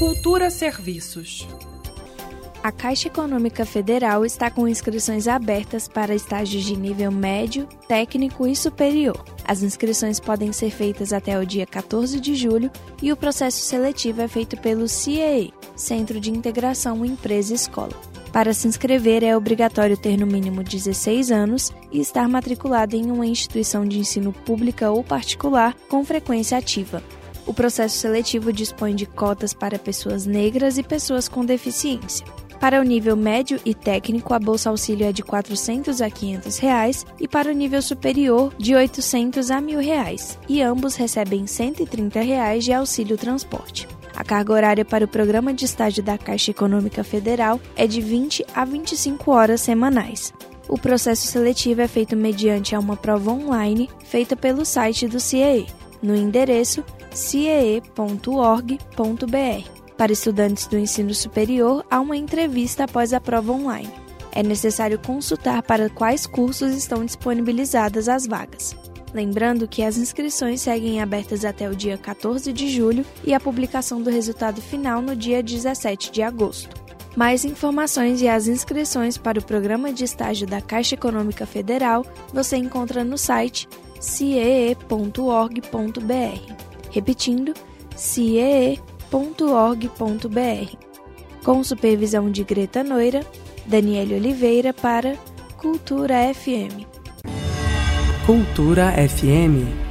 Cultura Serviços. A Caixa Econômica Federal está com inscrições abertas para estágios de nível médio, técnico e superior. As inscrições podem ser feitas até o dia 14 de julho e o processo seletivo é feito pelo CIEE, Centro de Integração Empresa-Escola. Para se inscrever, é obrigatório ter no mínimo 16 anos e estar matriculado em uma instituição de ensino pública ou particular com frequência ativa. O processo seletivo dispõe de cotas para pessoas negras e pessoas com deficiência. Para o nível médio e técnico, a bolsa auxílio é de R$ 400 a 500 reais, e para o nível superior, de R$ 800 a 1.000 reais, e ambos recebem 130 reais de auxílio transporte. A carga horária para o programa de estágio da Caixa Econômica Federal é de 20 a 25 horas semanais. O processo seletivo é feito mediante uma prova online feita pelo site do CIEE, no endereço ciee.org.br. Para estudantes do ensino superior, há uma entrevista após a prova online. É necessário consultar para quais cursos estão disponibilizadas as vagas. Lembrando que as inscrições seguem abertas até o dia 14 de julho e a publicação do resultado final no dia 17 de agosto. Mais informações e as inscrições para o programa de estágio da Caixa Econômica Federal você encontra no site ciee.org.br. Repetindo, ciee.org.br. Com supervisão de Greta Noira, Daniele Oliveira para Cultura FM. Cultura FM